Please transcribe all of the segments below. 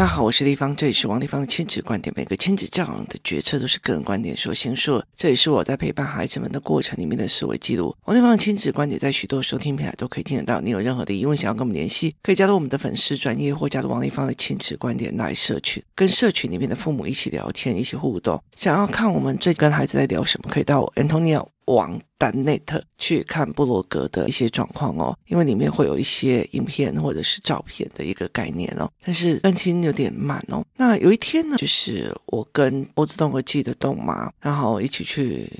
大家好，我是丽芳，这里是王立芳的亲子观点。每个亲子教养的决策都是个人观点所形塑，这也是我在陪伴孩子们的过程里面的思维记录。王立芳的亲子观点在许多收听平台都可以听得到。你有任何的疑问想要跟我们联系，可以加入我们的粉丝专业或加入王立芳的亲子观点来社群，跟社群里面的父母一起聊天，一起互动。想要看我们最近跟孩子在聊什么，可以到 Antonio 王。单 net 去看布罗格的一些状况哦，因为里面会有一些影片或者是照片的一个概念哦，但是更新有点慢哦。那有一天呢，就是我跟波子动和记得动妈，然后一起去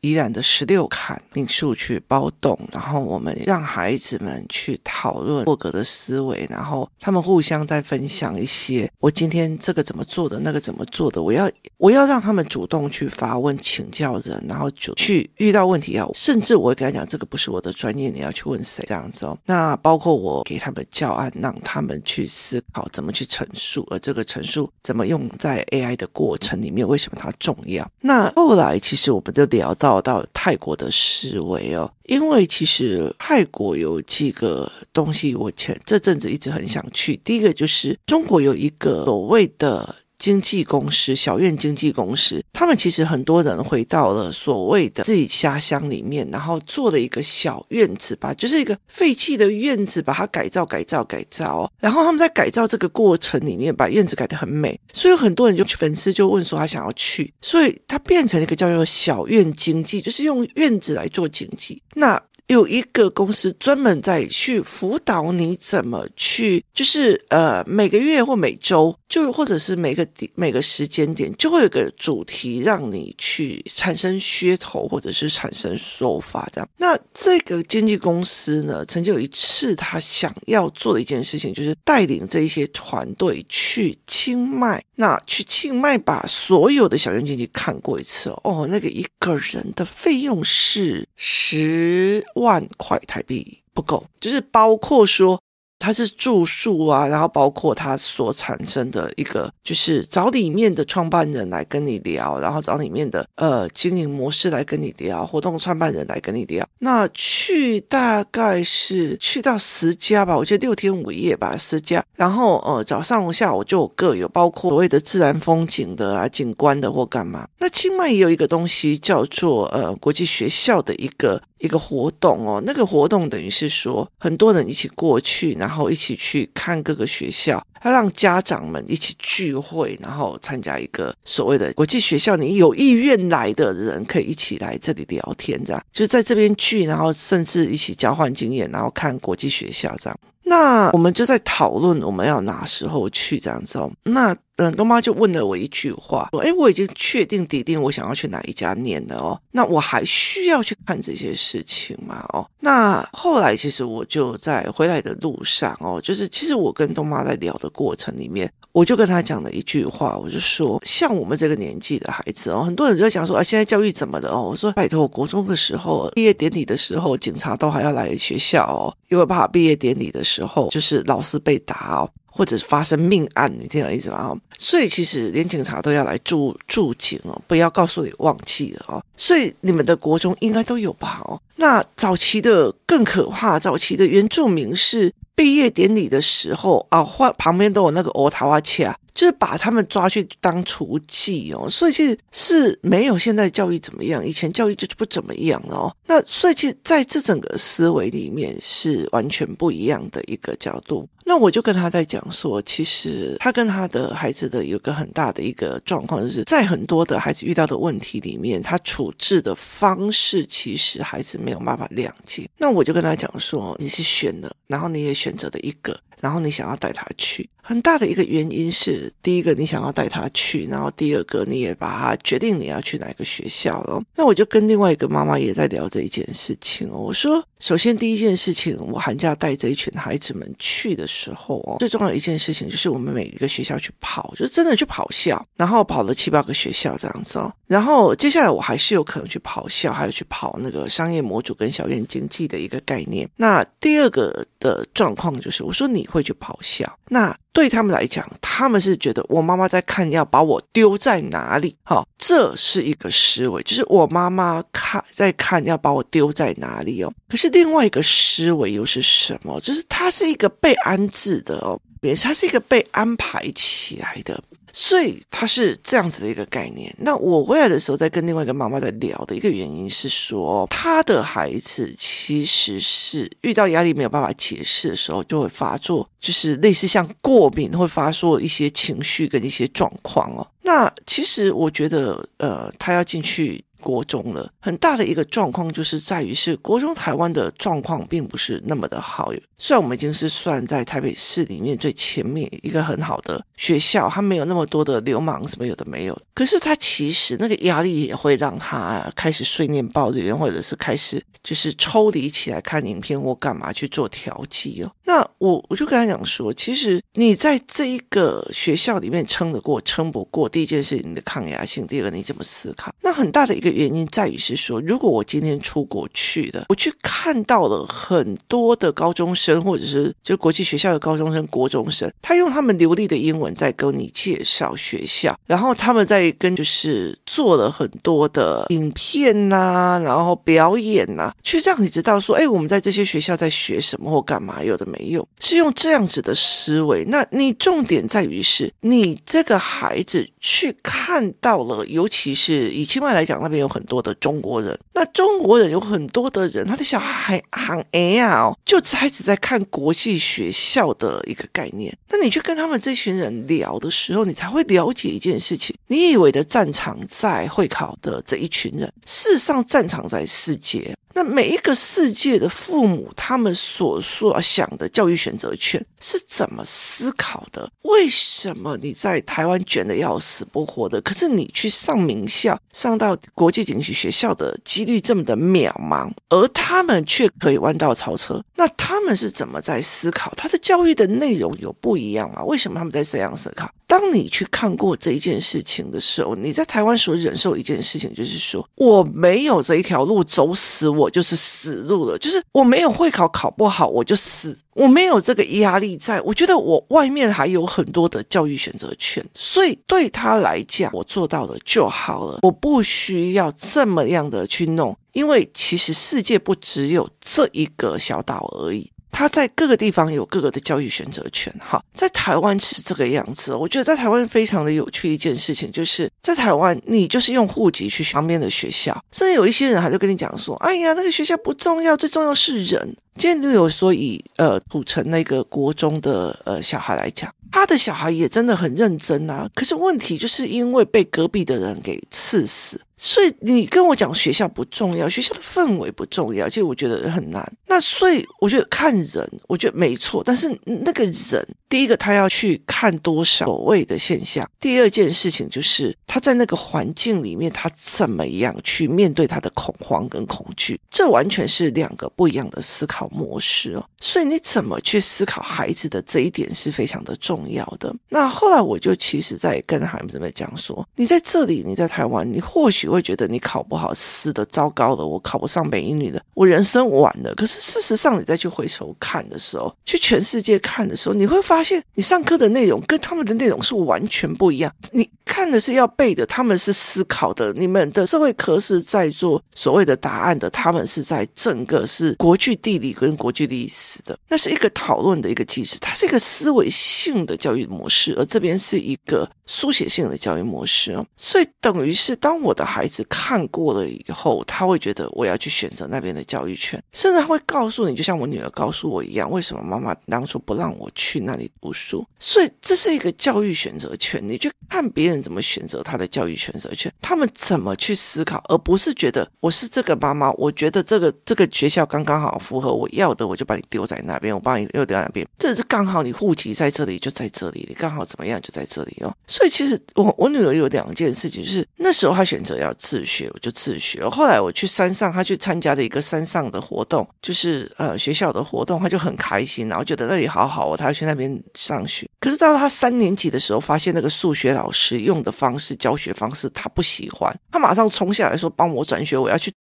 宜兰的十六坎民宿去包栋，然后我们让孩子们去讨论霍格的思维，然后他们互相在分享一些我今天这个怎么做的，那个怎么做的，我要我要让他们主动去发问请教人，然后就去遇到问题要。甚至我会跟他讲，这个不是我的专业，你要去问谁这样子哦。那包括我给他们教案，让他们去思考怎么去陈述，而这个陈述怎么用在 AI 的过程里面，为什么它重要？那后来其实我们就聊到到泰国的思维哦，因为其实泰国有几个东西，我前这阵子一直很想去。第一个就是中国有一个所谓的。经纪公司，小院经纪公司，他们其实很多人回到了所谓的自己家乡里面，然后做了一个小院子吧，就是一个废弃的院子，把它改造、改造、改造。然后他们在改造这个过程里面，把院子改得很美，所以很多人就粉丝就问说他想要去，所以他变成了一个叫做小院经济，就是用院子来做经济。那有一个公司专门在去辅导你怎么去，就是呃每个月或每周，就或者是每个每个时间点，就会有个主题让你去产生噱头或者是产生说法这样。那这个经纪公司呢，曾经有一次他想要做的一件事情，就是带领这一些团队去清迈，那去清迈把所有的小院经纪看过一次哦，那个一个人的费用是十。万块台币不够，就是包括说。它是住宿啊，然后包括它所产生的一个，就是找里面的创办人来跟你聊，然后找里面的呃经营模式来跟你聊，活动创办人来跟你聊。那去大概是去到十家吧，我觉得六天五夜吧，十家。然后呃早上下午就各有，包括所谓的自然风景的啊、景观的或干嘛。那清迈也有一个东西叫做呃国际学校的一个一个活动哦，那个活动等于是说很多人一起过去，然后一起去看各个学校，他让家长们一起聚会，然后参加一个所谓的国际学校。你有意愿来的人可以一起来这里聊天，这样就在这边聚，然后甚至一起交换经验，然后看国际学校这样。那我们就在讨论我们要哪时候去这样子哦。那嗯，东妈就问了我一句话，说：“哎，我已经确定底定我想要去哪一家念了哦，那我还需要去看这些事情吗？哦，那后来其实我就在回来的路上哦，就是其实我跟东妈在聊的过程里面，我就跟他讲了一句话，我就说，像我们这个年纪的孩子哦，很多人就在讲说啊，现在教育怎么了哦？我说拜托，国中的时候毕业典礼的时候，警察都还要来学校哦，因为怕毕业典礼的时候就是老师被打哦。”或者发生命案，你听我意思吗？所以其实连警察都要来驻驻警哦，不要告诉你忘记了哦。所以你们的国中应该都有吧？哦，那早期的更可怕，早期的原住民是毕业典礼的时候啊，换旁边都有那个欧塔瓦切啊。就是把他们抓去当厨妓哦，所以其实是没有现在教育怎么样，以前教育就是不怎么样哦。那所以其实在这整个思维里面是完全不一样的一个角度。那我就跟他在讲说，其实他跟他的孩子的有个很大的一个状况，就是在很多的孩子遇到的问题里面，他处置的方式其实孩子没有办法谅解。那我就跟他讲说，你是选了，然后你也选择了一个。然后你想要带他去，很大的一个原因是，第一个你想要带他去，然后第二个你也把他决定你要去哪个学校了。那我就跟另外一个妈妈也在聊这一件事情哦。我说，首先第一件事情，我寒假带这一群孩子们去的时候哦，最重要的一件事情就是我们每一个学校去跑，就真的去跑校，然后跑了七八个学校这样子哦。然后接下来我还是有可能去跑校，还有去跑那个商业模组跟小院经济的一个概念。那第二个的状况就是，我说你。会去跑校，那对他们来讲，他们是觉得我妈妈在看要把我丢在哪里，哦，这是一个思维，就是我妈妈看在看要把我丢在哪里哦。可是另外一个思维又是什么？就是他是一个被安置的哦。也是它是一个被安排起来的。所以他是这样子的一个概念。那我回来的时候，在跟另外一个妈妈在聊的一个原因是说，他的孩子其实是遇到压力没有办法解释的时候，就会发作，就是类似像过敏会发作一些情绪跟一些状况哦。那其实我觉得，呃，他要进去。国中了，很大的一个状况就是在于是国中台湾的状况并不是那么的好。虽然我们已经是算在台北市里面最前面一个很好的学校，它没有那么多的流氓什么有的没有，可是他其实那个压力也会让他开始碎念抱怨，或者是开始就是抽离起来看影片或干嘛去做调剂哦。那我我就跟他讲说，其实你在这一个学校里面撑得过撑不过，第一件事你的抗压性，第二个你怎么思考，那很大的一个。原因在于是说，如果我今天出国去的，我去看到了很多的高中生，或者是就国际学校的高中生、国中生，他用他们流利的英文在跟你介绍学校，然后他们在跟就是做了很多的影片呐、然后表演呐、去让你知道说，哎，我们在这些学校在学什么或干嘛，有的没没有，是用这样子的思维。那你重点在于是，你这个孩子去看到了，尤其是以清迈来讲，那边有。很多的中国人，那中国人有很多的人，他的小孩很哎呀哦，就开始在看国际学校的一个概念。那你去跟他们这群人聊的时候，你才会了解一件事情：你以为的战场在会考的这一群人，事实上战场在世界。那每一个世界的父母，他们所所想的教育选择权是怎么思考的？为什么你在台湾卷得要死不活的，可是你去上名校，上到国际景区学校的几率这么的渺茫，而他们却可以弯道超车？那他们是怎么在思考？他的教育的内容有不一样吗？为什么他们在这样思考？当你去看过这一件事情的时候，你在台湾所忍受一件事情，就是说我没有这一条路走死，我我就是死路了。就是我没有会考考不好，我就死。我没有这个压力在，我觉得我外面还有很多的教育选择权，所以对他来讲，我做到了就好了，我不需要这么样的去弄，因为其实世界不只有这一个小岛而已。他在各个地方有各个的教育选择权，哈，在台湾是这个样子。我觉得在台湾非常的有趣一件事情，就是在台湾，你就是用户籍去旁边的学校，甚至有一些人还就跟你讲说：“哎呀，那个学校不重要，最重要是人。”今天就有说以呃土城那个国中的呃小孩来讲，他的小孩也真的很认真啊，可是问题就是因为被隔壁的人给刺死。所以你跟我讲学校不重要，学校的氛围不重要，其实我觉得很难。那所以我觉得看人，我觉得没错。但是那个人，第一个他要去看多少所谓的现象，第二件事情就是他在那个环境里面，他怎么样去面对他的恐慌跟恐惧，这完全是两个不一样的思考模式哦。所以你怎么去思考孩子的这一点是非常的重要的。那后来我就其实在跟孩子们讲说，你在这里，你在台湾，你或许。会觉得你考不好，死的糟糕了，我考不上北一女的，我人生完了。可是事实上，你再去回头看的时候，去全世界看的时候，你会发现，你上课的内容跟他们的内容是完全不一样。你看的是要背的，他们是思考的。你们的社会科是在做所谓的答案的，他们是在整个是国际地理跟国际历史的，那是一个讨论的一个机制，它是一个思维性的教育模式，而这边是一个书写性的教育模式哦。所以等于是当我的。孩子看过了以后，他会觉得我要去选择那边的教育圈，甚至他会告诉你，就像我女儿告诉我一样，为什么妈妈当初不让我去那里读书？所以这是一个教育选择权，你去看别人怎么选择他的教育选择权，他们怎么去思考，而不是觉得我是这个妈妈，我觉得这个这个学校刚刚好符合我要的，我就把你丢在那边，我把你又丢在那边，这是刚好你户籍在这里就在这里，你刚好怎么样就在这里哦。所以其实我我女儿有两件事情，就是那时候她选择要。要自学，我就自学。后来我去山上，他去参加的一个山上的活动，就是呃学校的活动，他就很开心，然后觉得那里好好哦，他要去那边上学。可是到他三年级的时候，发现那个数学老师用的方式、教学方式他不喜欢，他马上冲下来说：“帮我转学，我要去。”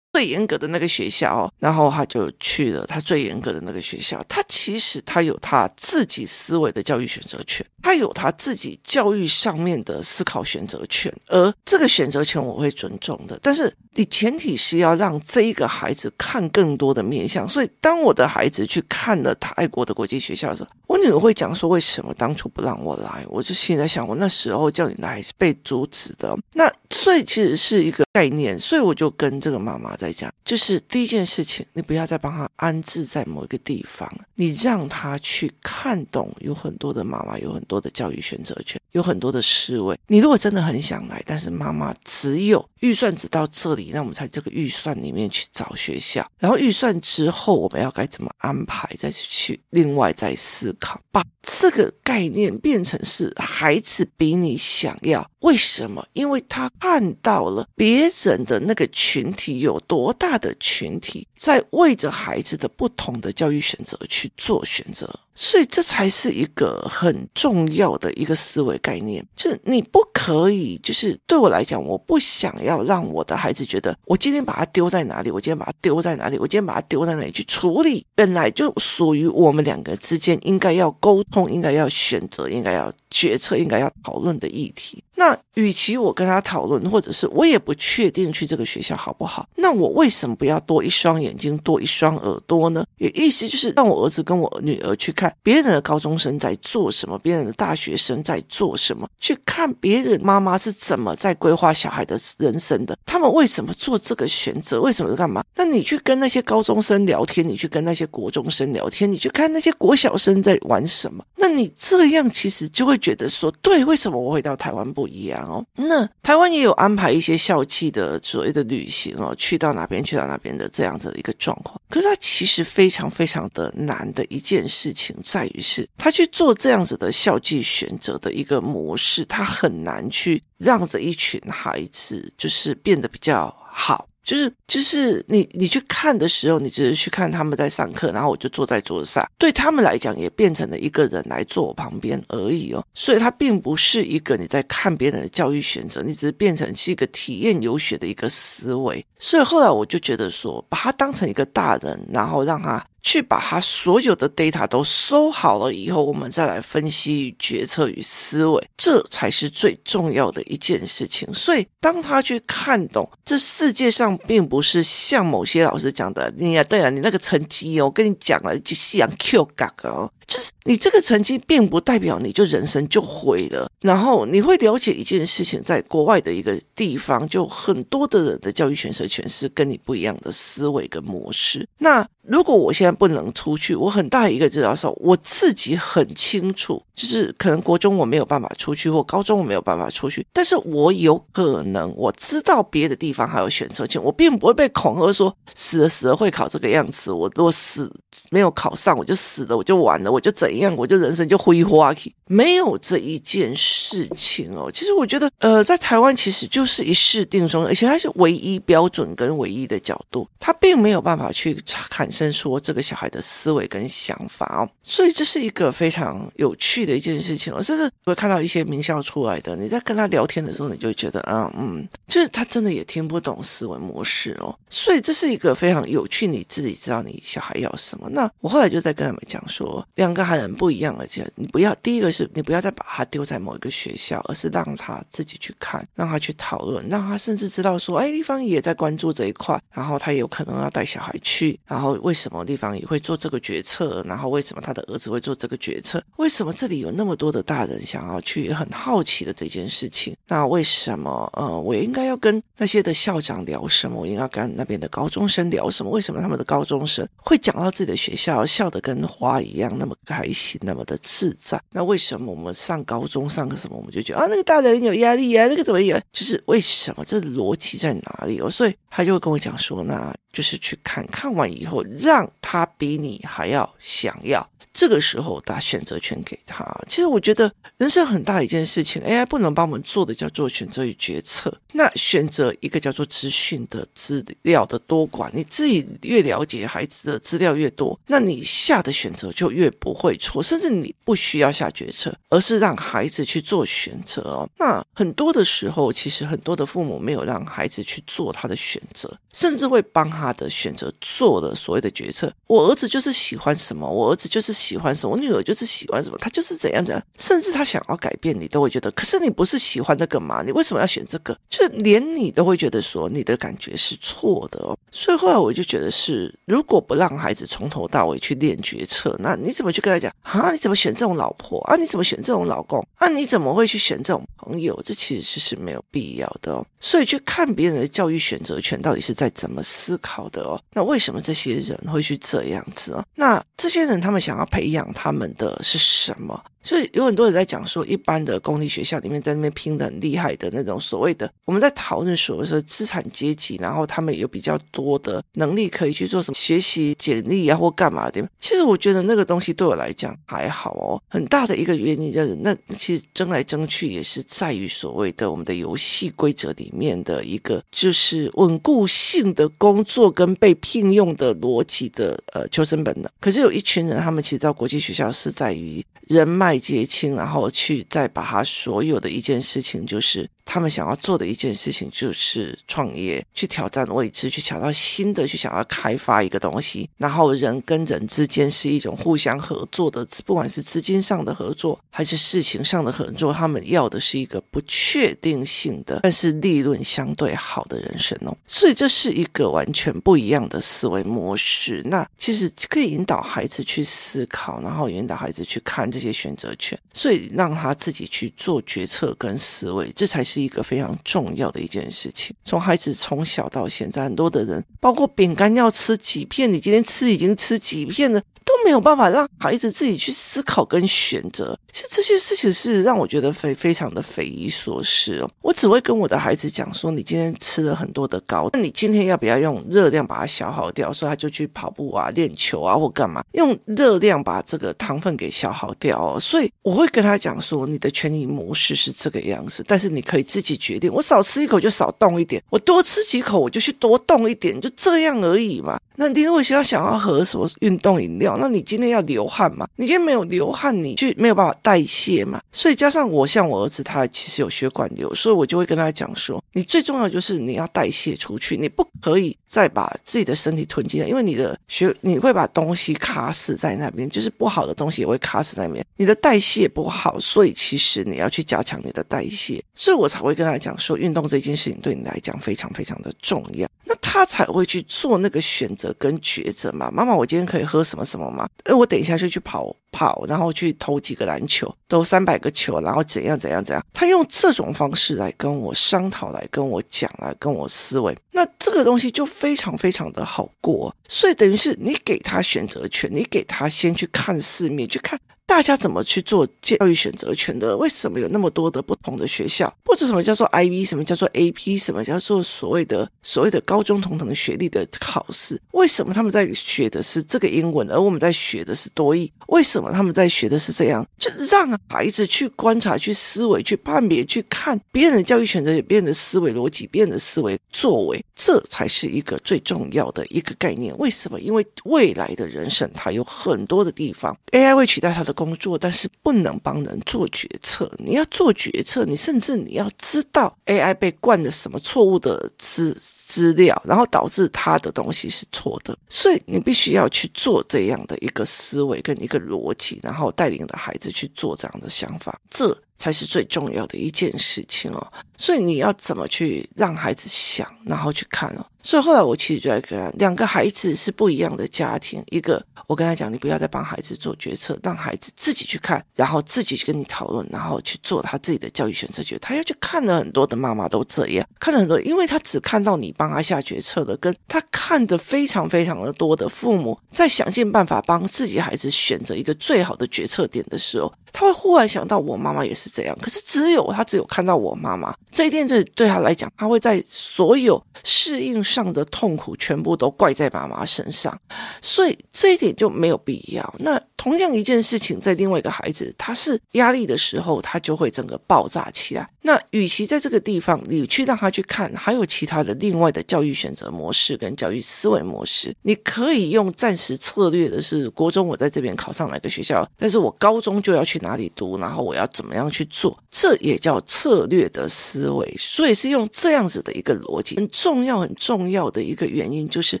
最严格的那个学校，然后他就去了他最严格的那个学校。他其实他有他自己思维的教育选择权，他有他自己教育上面的思考选择权，而这个选择权我会尊重的。但是你前提是要让这一个孩子看更多的面向。所以当我的孩子去看了泰国的国际学校的时候，我女儿会讲说：“为什么当初不让我来？”我就心里在想，我那时候叫你来是被阻止的。那所以其实是一个概念。所以我就跟这个妈妈在讲，就是第一件事情，你不要再帮他安置在某一个地方，你让他去看懂，有很多的妈妈有很多的教育选择权，有很多的思维。你如果真的很想来，但是妈妈只有预算只到这里，那我们在这个预算里面去找学校，然后预算之后我们要该怎么安排，再去另外再思考，把这个概念变成是孩子比你想要。为什么？因为他看到了别人的那个群体有多大的群体在为着孩子的不同的教育选择去做选择。所以这才是一个很重要的一个思维概念，就是你不可以，就是对我来讲，我不想要让我的孩子觉得，我今天把他丢在哪里，我今天把他丢在哪里，我今天把他丢在哪里去处理，本来就属于我们两个之间应该要沟通、应该要选择、应该要决策、应该要讨论的议题。那与其我跟他讨论，或者是我也不确定去这个学校好不好，那我为什么不要多一双眼眼睛、多一双耳朵呢？也意思就是让我儿子跟我女儿去看别人的高中生在做什么，别人的大学生在做什么，去看别人妈妈是怎么在规划小孩的人生的，他们为什么做这个选择，为什么干嘛？那你去跟那些高中生聊天，你去跟那些国中生聊天，你去看那些国小生在玩什么，那你这样其实就会觉得说，对，为什么我回到台湾不一样哦？那台湾也有安排一些校际的所谓的旅行哦，去到哪边去到哪边的这样子的一个状况。可是他其实非常非常的难的一件事情，在于是他去做这样子的校际选择的一个模式，他很难去让这一群孩子就是变得比较好。就是就是你你去看的时候，你只是去看他们在上课，然后我就坐在桌子上，对他们来讲也变成了一个人来坐我旁边而已哦。所以它并不是一个你在看别人的教育选择，你只是变成是一个体验游学的一个思维。所以后来我就觉得说，把他当成一个大人，然后让他。去把他所有的 data 都收好了以后，我们再来分析、决策与思维，这才是最重要的一件事情。所以，当他去看懂这世界上并不是像某些老师讲的，你呀，对啊，你那个成绩哦，我跟你讲了，就夕阳 Q 嘎哦。就是你这个成绩，并不代表你就人生就毁了。然后你会了解一件事情，在国外的一个地方，就很多的人的教育选择权是跟你不一样的思维跟模式。那如果我现在不能出去，我很大一个知道说，我自己很清楚，就是可能国中我没有办法出去，或高中我没有办法出去，但是我有可能我知道别的地方还有选择权，我并不会被恐吓说死了死了会考这个样子，我如果死没有考上，我就死了，我就完了，我。就怎一样，我就人生就挥霍去，没有这一件事情哦。其实我觉得，呃，在台湾其实就是一试定终，而且它是唯一标准跟唯一的角度，它并没有办法去产生说这个小孩的思维跟想法哦。所以这是一个非常有趣的一件事情哦。甚至会看到一些名校出来的，你在跟他聊天的时候，你就觉得，啊嗯，就是他真的也听不懂思维模式哦。所以这是一个非常有趣，你自己知道你小孩要什么。那我后来就在跟他们讲说，两个孩子不一样，而且你不要第一个是你不要再把他丢在某一个学校，而是让他自己去看，让他去讨论，让他甚至知道说，哎，地方也在关注这一块，然后他有可能要带小孩去，然后为什么地方也会做这个决策，然后为什么他的儿子会做这个决策，为什么这里有那么多的大人想要去很好奇的这件事情，那为什么呃，我应该要跟那些的校长聊什么？我应该跟那边的高中生聊什么？为什么他们的高中生会讲到自己的学校，笑得跟花一样那么开心，那么的自在？那为什么我们上高中上个什么，我们就觉得啊，那个大人有压力呀，那个怎么有？就是为什么？这逻辑在哪里哦？所以他就会跟我讲说，那。就是去看看完以后，让他比你还要想要。这个时候打选择权给他。其实我觉得人生很大一件事情，AI 不能帮我们做的叫做选择与决策。那选择一个叫做资讯的资料的多寡，你自己越了解孩子的资料越多，那你下的选择就越不会错，甚至你不需要下决策，而是让孩子去做选择哦。那很多的时候，其实很多的父母没有让孩子去做他的选择，甚至会帮他的选择做了所谓的决策。我儿子就是喜欢什么，我儿子就是。喜欢什么？我女儿就是喜欢什么，他就是怎样怎样，甚至他想要改变，你都会觉得，可是你不是喜欢那个吗？你为什么要选这个？就连你都会觉得说你的感觉是错的哦。所以后来我就觉得是，如果不让孩子从头到尾去练决策，那你怎么去跟他讲啊？你怎么选这种老婆啊？你怎么选这种老公啊？你怎么会去选这种朋友？这其实是是没有必要的哦。所以去看别人的教育选择权到底是在怎么思考好的哦？那为什么这些人会去这样子啊？那这些人他们想要培养他们的是什么？所以有很多人在讲说，一般的公立学校里面在那边拼得很厉害的那种所谓的，我们在讨论所谓的资产阶级，然后他们有比较多的能力可以去做什么学习简历啊或干嘛的。其实我觉得那个东西对我来讲还好哦。很大的一个原因就是，那其实争来争去也是在于所谓的我们的游戏规则里面的一个，就是稳固性的工作跟被聘用的逻辑的呃求生本能。可是有一群人，他们其实到国际学校是在于人脉再结清，然后去再把他所有的一件事情，就是。他们想要做的一件事情就是创业，去挑战未知，去找到新的，去想要开发一个东西。然后人跟人之间是一种互相合作的，不管是资金上的合作还是事情上的合作，他们要的是一个不确定性的，但是利润相对好的人生哦。所以这是一个完全不一样的思维模式。那其实可以引导孩子去思考，然后引导孩子去看这些选择权，所以让他自己去做决策跟思维，这才是。一个非常重要的一件事情，从孩子从小到现在，很多的人，包括饼干要吃几片，你今天吃已经吃几片了，都没有办法让孩子自己去思考跟选择。其实这些事情是让我觉得非非常的匪夷所思哦。我只会跟我的孩子讲说，你今天吃了很多的糕，那你今天要不要用热量把它消耗掉？所以他就去跑步啊、练球啊或干嘛，用热量把这个糖分给消耗掉哦。所以我会跟他讲说，你的权益模式是这个样子，但是你可以。自己决定，我少吃一口就少动一点，我多吃几口我就去多动一点，就这样而已嘛。那你如果想要想要喝什么运动饮料，那你今天要流汗嘛？你今天没有流汗，你去没有办法代谢嘛。所以加上我像我儿子，他其实有血管瘤，所以我就会跟他讲说，你最重要的就是你要代谢出去，你不可以再把自己的身体囤积了，因为你的血你会把东西卡死在那边，就是不好的东西也会卡死在那边，你的代谢不好，所以其实你要去加强你的代谢，所以我才。会跟他讲说，运动这件事情对你来讲非常非常的重要，那他才会去做那个选择跟抉择嘛。妈妈，我今天可以喝什么什么吗？哎，我等一下就去跑跑，然后去投几个篮球，投三百个球，然后怎样怎样怎样。他用这种方式来跟我商讨，来跟我讲，来跟我思维，那这个东西就非常非常的好过。所以等于是你给他选择权，你给他先去看四面，去看。大家怎么去做教育选择权的？为什么有那么多的不同的学校？或者什么叫做 IB？什么叫做 AP？什么叫做所谓的所谓的高中同等学历的考试？为什么他们在学的是这个英文，而我们在学的是多义？为什么他们在学的是这样？就让孩子去观察、去思维、去判别、去看别人的教育选择、别人的思维逻辑、别人的思维作为，这才是一个最重要的一个概念。为什么？因为未来的人生，它有很多的地方，AI 会取代它的。工作，但是不能帮人做决策。你要做决策，你甚至你要知道 AI 被灌了什么错误的资资料，然后导致他的东西是错的。所以你必须要去做这样的一个思维跟一个逻辑，然后带领的孩子去做这样的想法。这。才是最重要的一件事情哦，所以你要怎么去让孩子想，然后去看哦。所以后来我其实就在跟，两个孩子是不一样的家庭，一个我跟他讲，你不要再帮孩子做决策，让孩子自己去看，然后自己去跟你讨论，然后去做他自己的教育选择。觉得他要去看了很多的妈妈都这样，看了很多，因为他只看到你帮他下决策的，跟他看的非常非常的多的父母在想尽办法帮自己孩子选择一个最好的决策点的时候，他会忽然想到，我妈妈也是。这样。可是只有他只有看到我妈妈这一点，对对他来讲，他会在所有适应上的痛苦全部都怪在妈妈身上，所以这一点就没有必要。那同样一件事情，在另外一个孩子，他是压力的时候，他就会整个爆炸起来。那与其在这个地方，你去让他去看，还有其他的另外的教育选择模式跟教育思维模式，你可以用暂时策略的是，国中我在这边考上哪个学校，但是我高中就要去哪里读，然后我要怎么样去做，这也叫策略的思维。所以是用这样子的一个逻辑，很重要很重重要的一个原因就是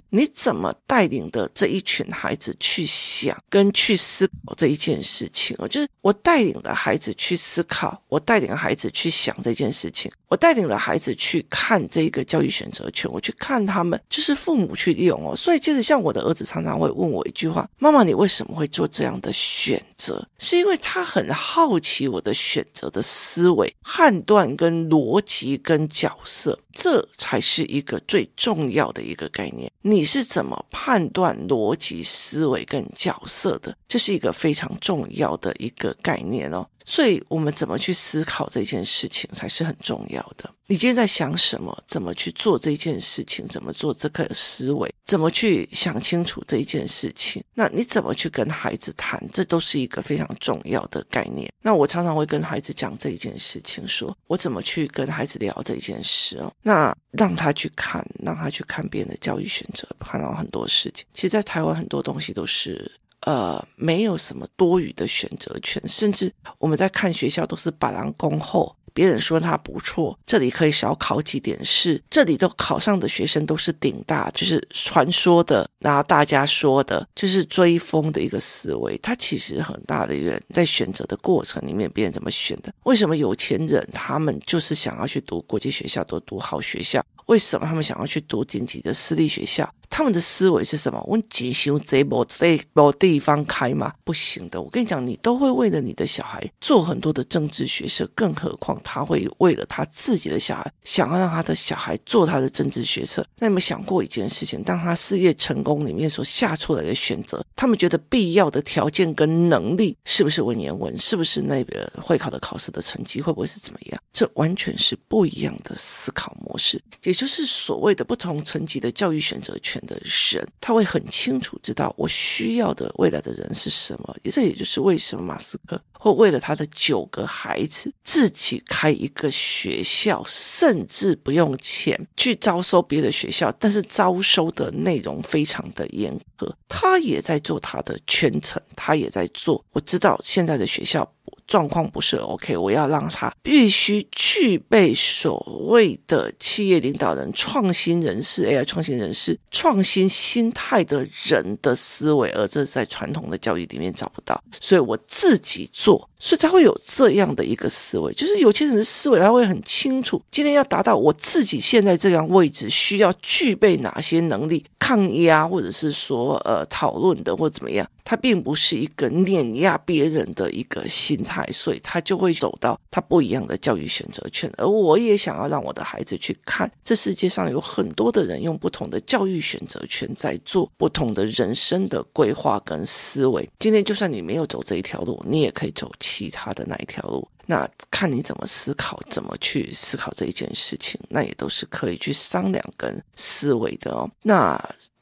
你怎么带领的这一群孩子去想跟去思考这一件事情。哦就是我带领的孩子去思考，我带领的孩子去想。这件事情，我带领的孩子去看这个教育选择权，我去看他们，就是父母去利用哦。所以，其实像我的儿子常常会问我一句话：“妈妈，你为什么会做这样的选择？”是因为他很好奇我的选择的思维、判断跟逻辑跟角色。这才是一个最重要的一个概念。你是怎么判断逻辑思维跟角色的？这是一个非常重要的一个概念哦。所以，我们怎么去思考这件事情才是很重要的。你今天在想什么？怎么去做这件事情？怎么做这个思维？怎么去想清楚这一件事情？那你怎么去跟孩子谈？这都是一个非常重要的概念。那我常常会跟孩子讲这一件事情，说我怎么去跟孩子聊这件事哦。那让他去看，让他去看别人的教育选择，看到很多事情。其实，在台湾很多东西都是呃没有什么多余的选择权，甚至我们在看学校都是百人恭候。别人说他不错，这里可以少考几点试，这里都考上的学生都是顶大，就是传说的，然后大家说的，就是追风的一个思维。他其实很大的一个在选择的过程里面，别人怎么选的？为什么有钱人他们就是想要去读国际学校，都读好学校？为什么他们想要去读顶级的私立学校？他们的思维是什么？问吉修这波这波地方开吗？不行的。我跟你讲，你都会为了你的小孩做很多的政治学设，更何况他会为了他自己的小孩，想要让他的小孩做他的政治学设。那你们想过一件事情？当他事业成功里面所下出来的选择，他们觉得必要的条件跟能力是不是文言文？是不是那个会考的考试的成绩？会不会是怎么样？这完全是不一样的思考模式，也就是所谓的不同层级的教育选择权。的人，他会很清楚知道我需要的未来的人是什么，这也就是为什么马斯克会为了他的九个孩子自己开一个学校，甚至不用钱去招收别的学校，但是招收的内容非常的严格，他也在做他的圈层，他也在做。我知道现在的学校。状况不是 OK，我要让他必须具备所谓的企业领导人、创新人士、AI 创新人士、创新心态的人的思维，而这在传统的教育里面找不到，所以我自己做。所以他会有这样的一个思维，就是有钱人的思维，他会很清楚，今天要达到我自己现在这样位置，需要具备哪些能力，抗压，或者是说呃讨论的或怎么样，他并不是一个碾压别人的一个心态，所以他就会走到他不一样的教育选择权。而我也想要让我的孩子去看，这世界上有很多的人用不同的教育选择权在做不同的人生的规划跟思维。今天就算你没有走这一条路，你也可以走。其他的那一条路，那看你怎么思考，怎么去思考这一件事情，那也都是可以去商量跟思维的哦。那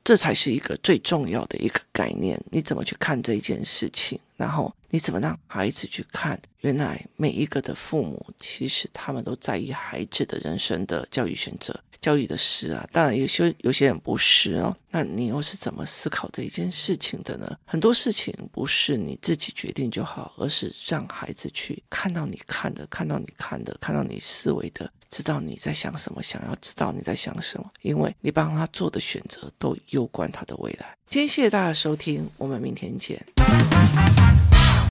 这才是一个最重要的一个概念，你怎么去看这件事情，然后你怎么让孩子去看，原来每一个的父母其实他们都在意孩子的人生的教育选择。教育的事啊，当然有些有些人不是哦。那你又是怎么思考这一件事情的呢？很多事情不是你自己决定就好，而是让孩子去看到你看的，看到你看的，看到你思维的，知道你在想什么，想要知道你在想什么，因为你帮他做的选择都攸关他的未来。今天谢谢大家收听，我们明天见。